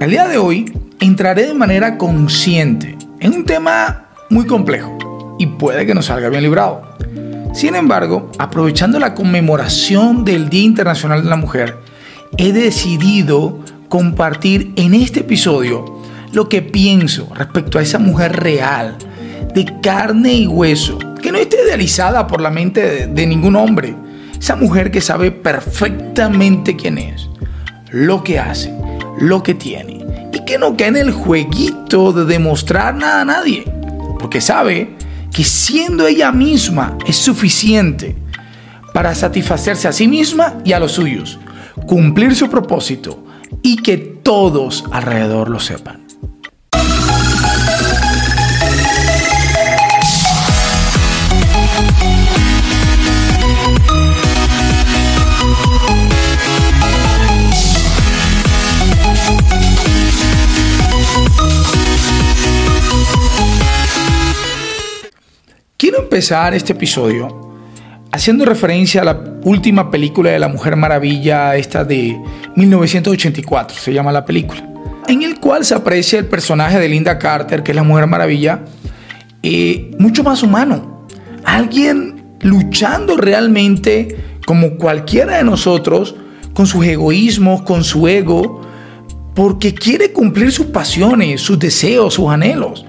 El día de hoy entraré de manera consciente en un tema muy complejo y puede que nos salga bien librado. Sin embargo, aprovechando la conmemoración del Día Internacional de la Mujer, he decidido compartir en este episodio lo que pienso respecto a esa mujer real, de carne y hueso, que no esté idealizada por la mente de, de ningún hombre. Esa mujer que sabe perfectamente quién es, lo que hace, lo que tiene, y que no cae en el jueguito de demostrar nada a nadie, porque sabe que siendo ella misma es suficiente para satisfacerse a sí misma y a los suyos, cumplir su propósito y que todos alrededor lo sepan. Quiero empezar este episodio haciendo referencia a la última película de la Mujer Maravilla, esta de 1984, se llama la película, en el cual se aprecia el personaje de Linda Carter, que es la Mujer Maravilla, eh, mucho más humano. Alguien luchando realmente como cualquiera de nosotros, con sus egoísmos, con su ego, porque quiere cumplir sus pasiones, sus deseos, sus anhelos,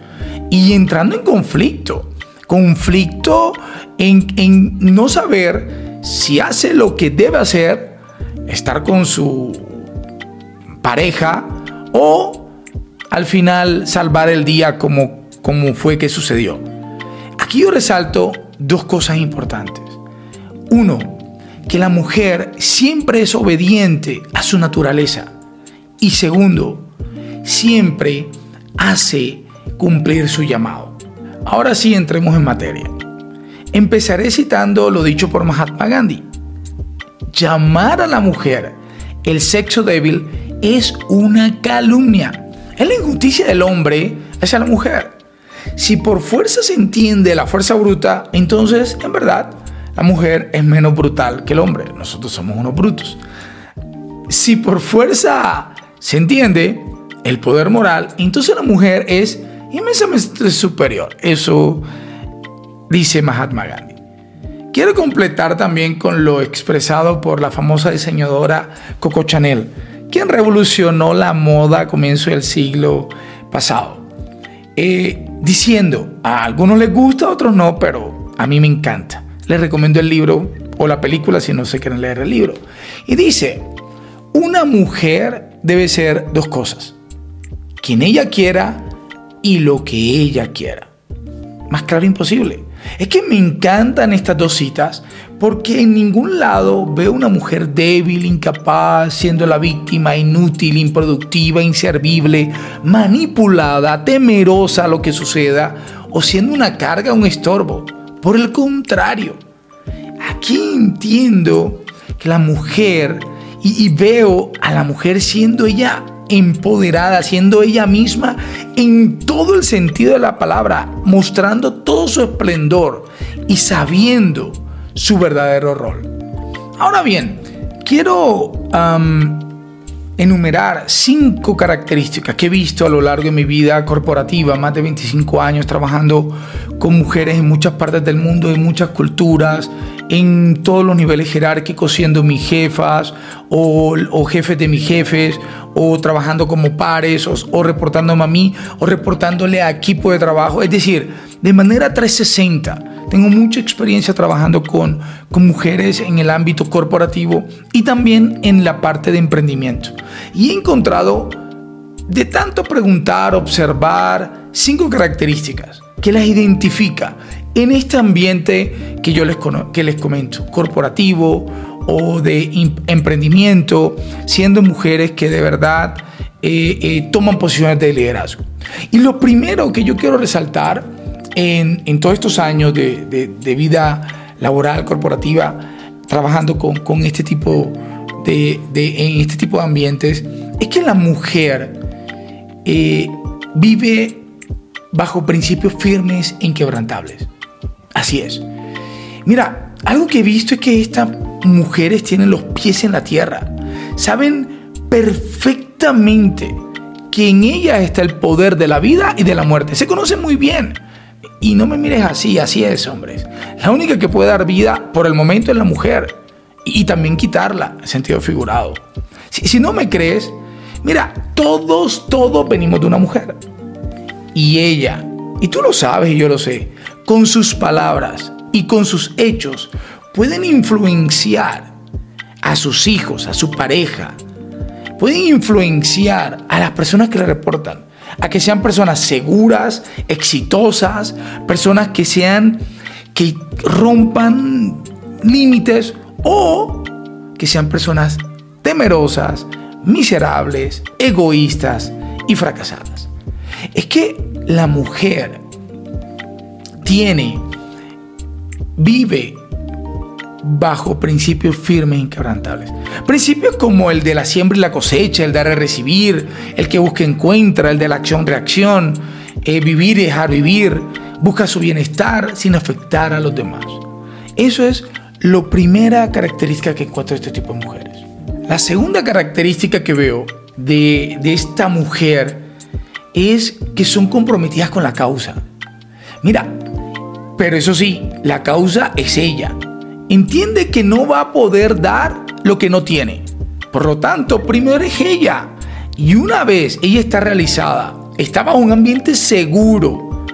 y entrando en conflicto conflicto en, no saber si hace lo que debe hacer, estar con su pareja o al final salvar el día como, como fue que sucedió. Aquí yo resalto dos cosas importantes. Uno, que la mujer siempre es obediente a su naturaleza. Y segundo, siempre hace cumplir su llamado. Ahora sí entremos en materia. Empezaré citando lo dicho por Mahatma Gandhi. Llamar a la mujer el sexo débil es una calumnia. Es la injusticia del hombre hacia la mujer. Si por fuerza se entiende la fuerza bruta, entonces en verdad la mujer es menos brutal que el hombre. Nosotros somos unos brutos. Si por fuerza se entiende el poder moral, entonces la mujer es inmensamente superior. Eso dice Mahatma Gandhi. Quiero completar también con lo expresado por la famosa diseñadora Coco Chanel, quien revolucionó la moda a comienzo del siglo pasado. Eh, diciendo, a algunos les gusta, a otros no, pero a mí me encanta. Les recomiendo el libro o la película si no se quieren leer el libro. Y dice, una mujer debe ser dos cosas. Quien ella quiera y lo que ella quiera. Más claro imposible. Es que me encantan estas dos citas porque en ningún lado veo una mujer débil, incapaz, siendo la víctima, inútil, improductiva, inservible, manipulada, temerosa a lo que suceda o siendo una carga, un estorbo. Por el contrario, aquí entiendo que la mujer y, y veo a la mujer siendo ella empoderada, siendo ella misma en todo el sentido de la palabra, mostrando todo su esplendor y sabiendo su verdadero rol. Ahora bien, quiero enumerar cinco características que he visto a lo largo de mi vida corporativa, más de 25 años trabajando con mujeres en muchas partes del mundo, en muchas culturas, en todos los niveles jerárquicos, siendo mis jefas o, jefes de mis jefes, o trabajando como pares, o, reportándome a mí, o reportándole a equipo de trabajo. Es decir, de manera 360. Tengo mucha experiencia trabajando con, con mujeres en el ámbito corporativo y también en la parte de emprendimiento. Y he encontrado, de tanto preguntar, observar, cinco características que las identifica en este ambiente que yo les, que les comento, corporativo o de emprendimiento, siendo mujeres que de verdad eh, eh, toman posiciones de liderazgo. Y lo primero que yo quiero resaltar en, todos estos años de, vida laboral, corporativa, trabajando con, este tipo de, en este tipo de ambientes, es que la mujer eh, vive bajo principios firmes e inquebrantables. Así es. Mira, algo que he visto es que estas mujeres tienen los pies en la tierra. Saben perfectamente que en ella está el poder de la vida y de la muerte. Se conocen muy bien. Y no me mires así, así es, hombres. La única que puede dar vida por el momento es la mujer. Y, también quitarla, en sentido figurado. Si, si no me crees, mira, todos, todos venimos de una mujer. Y ella, y tú lo sabes y yo lo sé, con sus palabras y con sus hechos pueden influenciar a sus hijos, a su pareja, pueden influenciar a las personas que le reportan, a que sean personas seguras, exitosas, personas que sean, que rompan límites o que sean personas temerosas, miserables, egoístas y fracasadas. Es que la mujer tiene, vive bajo principios firmes e inquebrantables. Principios como el de la siembra y la cosecha, el dar y recibir, el que busca encuentra, el de la acción-reacción, eh, vivir y dejar vivir, busca su bienestar sin afectar a los demás. Eso es la primera característica que encuentro de este tipo de mujeres. La segunda característica que veo de, de esta mujer es que son comprometidas con la causa. Mira, pero eso sí, la causa es ella entiende que no va a poder dar lo que no tiene. Por lo tanto, primero es ella. Y una vez ella está realizada, está bajo un ambiente seguro,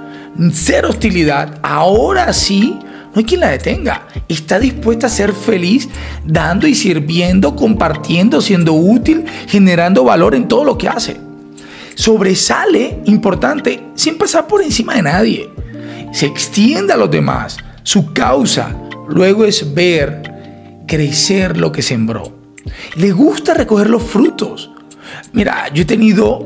cero hostilidad, ahora sí, no hay quien la detenga. Está dispuesta a ser feliz dando y sirviendo, compartiendo, siendo útil, generando valor en todo lo que hace. Sobresale, importante, sin pasar por encima de nadie. Se extiende a los demás. Su causa Luego es ver crecer lo que sembró. Le gusta recoger los frutos. Mira, yo he tenido,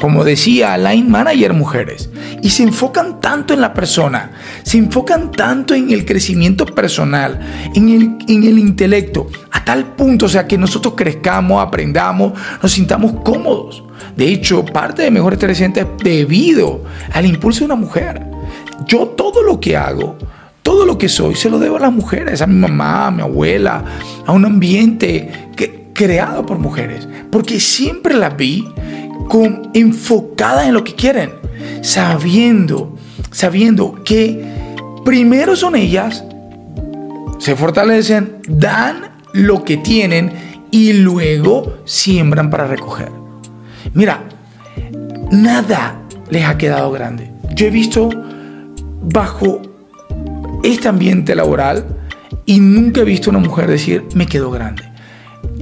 como decía, line manager mujeres y se enfocan tanto en la persona, se enfocan tanto en el crecimiento personal, en el, en el intelecto, a tal punto, o sea, que nosotros crezcamos, aprendamos, nos sintamos cómodos. De hecho, parte de Mejores 300 es debido al impulso de una mujer. Yo todo lo que hago, todo lo que soy se lo debo a las mujeres, a mi mamá, a mi abuela, a un ambiente creado por mujeres. Porque siempre las vi enfocadas en lo que quieren, sabiendo, sabiendo que primero son ellas, se fortalecen, dan lo que tienen y luego siembran para recoger. Mira, nada les ha quedado grande. Yo he visto bajo este ambiente laboral y nunca he visto una mujer decir, me quedo grande.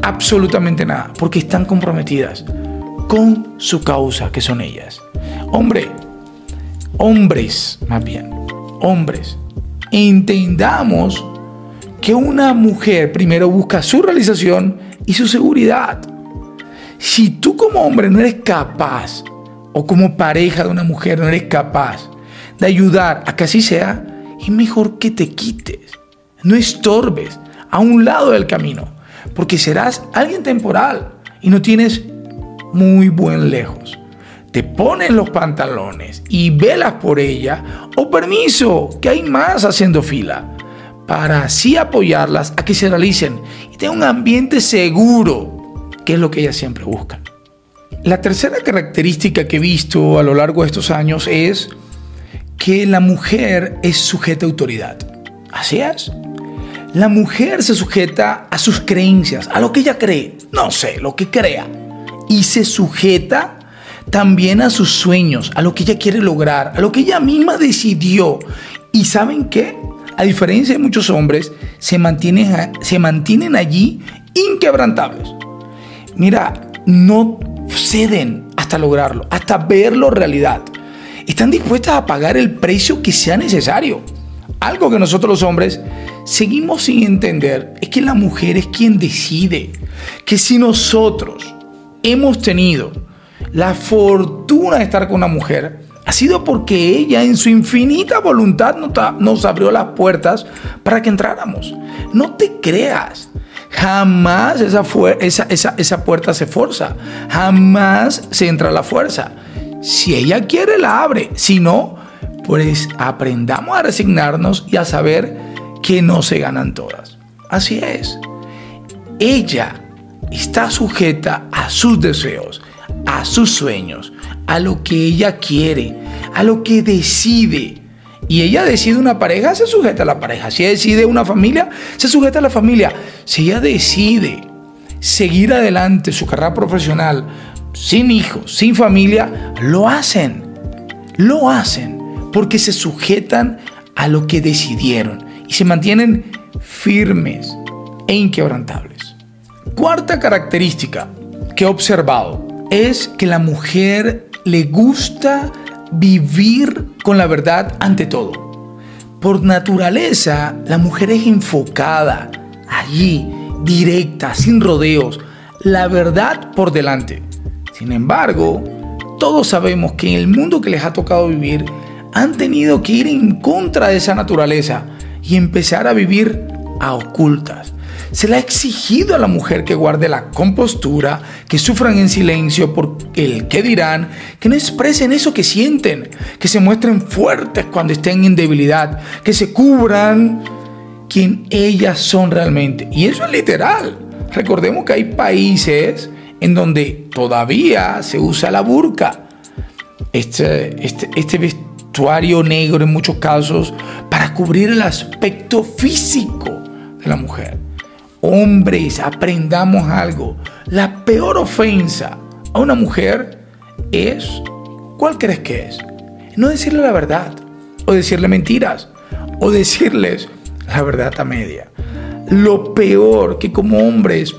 Absolutamente nada, porque están comprometidas con su causa, que son ellas. Hombre, hombres, más bien, hombres, entendamos que una mujer primero busca su realización y su seguridad. Si tú como hombre no eres capaz, o como pareja de una mujer no eres capaz de ayudar a que así sea, es mejor que te quites, no estorbes a un lado del camino, porque serás alguien temporal y no tienes muy buen lejos. Te pones los pantalones y velas por ella, o permiso, que hay más haciendo fila, para así apoyarlas a que se realicen y tengan un ambiente seguro, que es lo que ellas siempre buscan. La tercera característica que he visto a lo largo de estos años es que la mujer es sujeta a autoridad. Así es. La mujer se sujeta a sus creencias, a lo que ella cree, no sé, lo que crea. Y se sujeta también a sus sueños, a lo que ella quiere lograr, a lo que ella misma decidió. ¿Y saben qué? A diferencia de muchos hombres, se mantienen, se mantienen allí inquebrantables. Mira, no ceden hasta lograrlo, hasta verlo realidad están dispuestas a pagar el precio que sea necesario. Algo que nosotros los hombres seguimos sin entender es que la mujer es quien decide. Que si nosotros hemos tenido la fortuna de estar con una mujer, ha sido porque ella en su infinita voluntad nos abrió las puertas para que entráramos. No te creas. Jamás esa, puerta se forza. Jamás se entra a la fuerza. Si ella quiere, la abre. Si no, pues aprendamos a resignarnos y a saber que no se ganan todas. Así es. Ella está sujeta a sus deseos, a sus sueños, a lo que ella quiere, a lo que decide. Y ella decide una pareja, se sujeta a la pareja. Si ella decide una familia, se sujeta a la familia. Si ella decide seguir adelante su carrera profesional sin hijos, sin familia, lo hacen. Lo hacen porque se sujetan a lo que decidieron y se mantienen firmes e inquebrantables. Cuarta característica que he observado es que la mujer le gusta vivir con la verdad ante todo. Por naturaleza, la mujer es enfocada, allí, directa, sin rodeos, la verdad por delante. Sin embargo, todos sabemos que en el mundo que les ha tocado vivir, han tenido que ir en contra de esa naturaleza y empezar a vivir a ocultas. Se le ha exigido a la mujer que guarde la compostura, que sufran en silencio por el que dirán, que no expresen eso que sienten, que se muestren fuertes cuando estén en debilidad, que se cubran quien ellas son realmente. Y eso es literal. Recordemos que hay países en donde todavía se usa la burka. Este, este, este vestuario negro en muchos casos para cubrir el aspecto físico de la mujer. Hombres, aprendamos algo. La peor ofensa a una mujer es, ¿cuál crees que es? No decirle la verdad, o decirle mentiras, o decirles la verdad a media. Lo peor que como hombres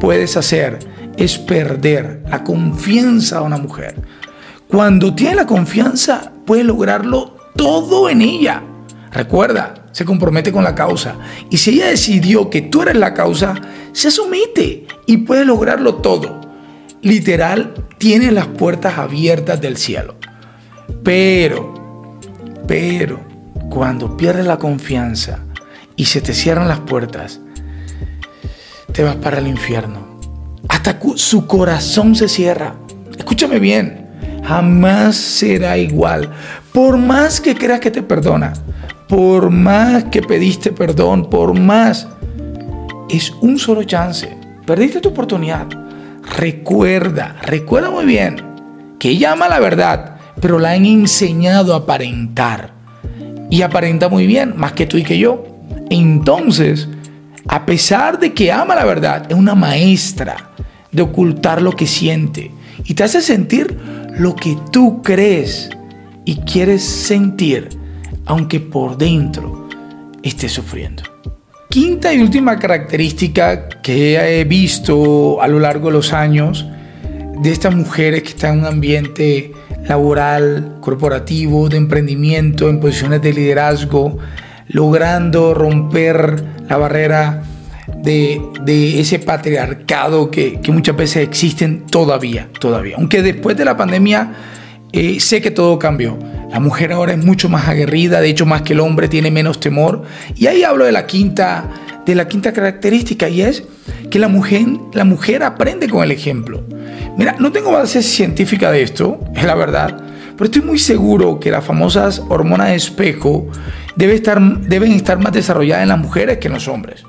puedes hacer es perder la confianza de una mujer. Cuando tiene la confianza, puede lograrlo todo en ella. Recuerda, se compromete con la causa. Y si ella decidió que tú eres la causa, se somete y puede lograrlo todo. Literal, tiene las puertas abiertas del cielo. Pero, pero, cuando pierdes la confianza y se te cierran las puertas, te vas para el infierno. Hasta su corazón se cierra. Escúchame bien jamás será igual. Por más que creas que te perdona, por más que pediste perdón, por más, es un solo chance. Perdiste tu oportunidad. Recuerda, recuerda muy bien que ella ama la verdad, pero la han enseñado a aparentar. Y aparenta muy bien, más que tú y que yo. Entonces, a pesar de que ama la verdad, es una maestra de ocultar lo que siente y te hace sentir lo que tú crees y quieres sentir, aunque por dentro estés sufriendo. Quinta y última característica que he visto a lo largo de los años de estas mujeres que están en un ambiente laboral, corporativo, de emprendimiento, en posiciones de liderazgo, logrando romper la barrera de, ese patriarcado que, muchas veces existen todavía, todavía. Aunque después de la pandemia eh, sé que todo cambió. La mujer ahora es mucho más aguerrida, de hecho más que el hombre tiene menos temor. Y ahí hablo de la quinta, de la quinta característica y es que la mujer, la mujer aprende con el ejemplo. Mira, no tengo base científica de esto, es la verdad, pero estoy muy seguro que las famosas hormonas de espejo debe estar, deben estar más desarrolladas en las mujeres que en los hombres.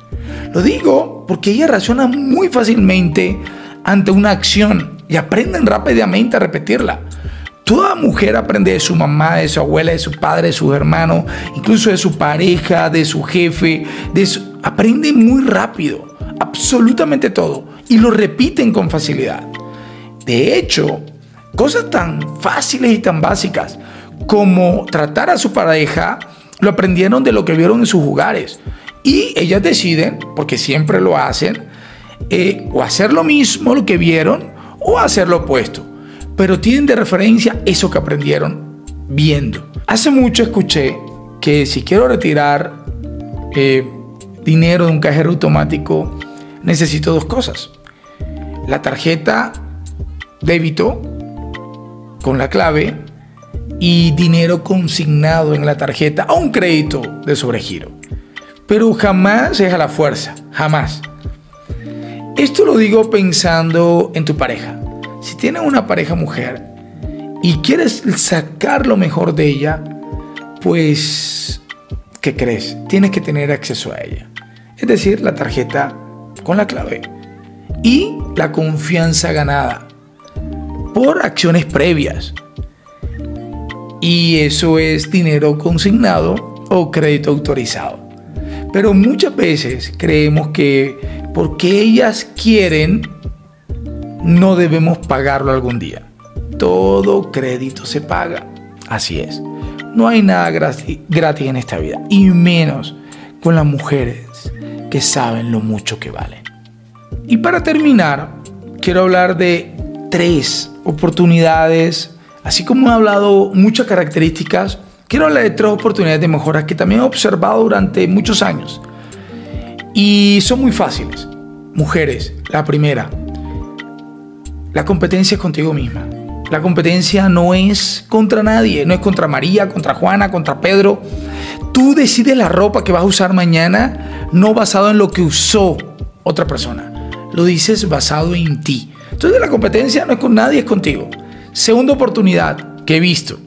Lo digo porque ellas reaccionan muy fácilmente ante una acción y aprenden rápidamente a repetirla. Toda mujer aprende de su mamá, de su abuela, de su padre, de sus hermanos, incluso de su pareja, de su jefe. De Aprende muy rápido, absolutamente todo, y lo repiten con facilidad. De hecho, cosas tan fáciles y tan básicas como tratar a su pareja, lo aprendieron de lo que vieron en sus hogares. Y ellas deciden, porque siempre lo hacen, eh, o hacer lo mismo, lo que vieron, o hacer lo opuesto. Pero tienen de referencia eso que aprendieron viendo. Hace mucho escuché que si quiero retirar eh, dinero de un cajero automático, necesito dos cosas. La tarjeta débito con la clave y dinero consignado en la tarjeta o un crédito de sobregiro pero jamás es a la fuerza, jamás. Esto lo digo pensando en tu pareja. Si tienes una pareja mujer y quieres sacar lo mejor de ella, pues, ¿qué crees? Tienes que tener acceso a ella. Es decir, la tarjeta con la clave y la confianza ganada. Por acciones previas. Y eso es dinero consignado o crédito autorizado. Pero muchas veces creemos que porque ellas quieren, no debemos pagarlo algún día. Todo crédito se paga. Así es. No hay nada gratis, en esta vida. Y menos con las mujeres que saben lo mucho que valen. Y para terminar, quiero hablar de tres oportunidades, así como he hablado muchas características, quiero hablar de tres oportunidades de mejora que también he observado durante muchos años. Y son muy fáciles. Mujeres, la primera, la competencia es contigo misma. La competencia no es contra nadie, no es contra María, contra Juana, contra Pedro. Tú decides la ropa que vas a usar mañana, no basado en lo que usó otra persona. Lo dices basado en ti. Entonces la competencia no es con nadie, es contigo. Segunda oportunidad que he visto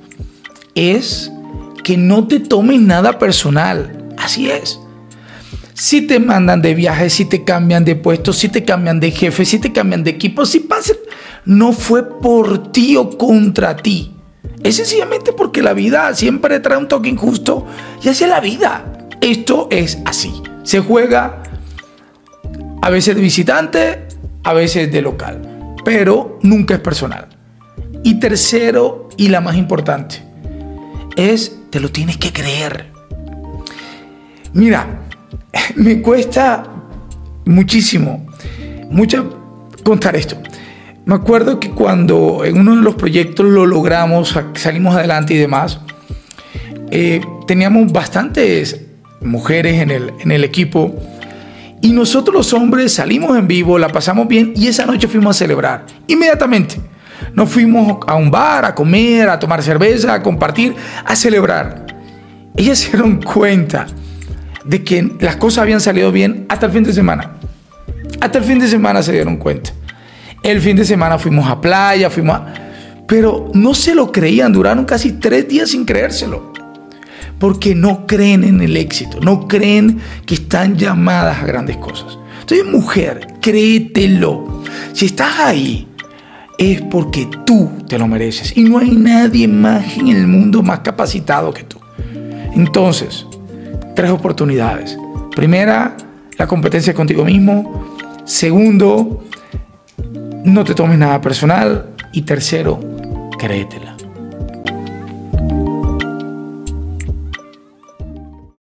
es que no te tomes nada personal. Así es. Si te mandan de viaje, si te cambian de puesto, si te cambian de jefe, si te cambian de equipo, si pasa, no fue por ti o contra ti. Es sencillamente porque la vida siempre trae un toque injusto y así es la vida. Esto es así. Se juega a veces de visitante, a veces de local, pero nunca es personal. Y tercero, y la más importante, es te lo tienes que creer. Mira, me cuesta muchísimo, mucho contar esto. Me acuerdo que cuando en uno de los proyectos lo logramos, salimos adelante y demás, eh, teníamos bastantes mujeres en el, en el equipo y nosotros los hombres salimos en vivo, la pasamos bien y esa noche fuimos a celebrar. Inmediatamente. Nos fuimos a un bar, a comer, a tomar cerveza, a compartir, a celebrar. Ellas se dieron cuenta de que las cosas habían salido bien hasta el fin de semana. Hasta el fin de semana se dieron cuenta. El fin de semana fuimos a playa, fuimos a... Pero no se lo creían, duraron casi tres días sin creérselo. Porque no creen en el éxito, no creen que están llamadas a grandes cosas. Entonces, mujer, créetelo. Si estás ahí, es porque tú te lo mereces. Y no hay nadie más en el mundo más capacitado que tú. Entonces, tres oportunidades. Primera, la competencia contigo mismo. Segundo, no te tomes nada personal. Y tercero, créetela.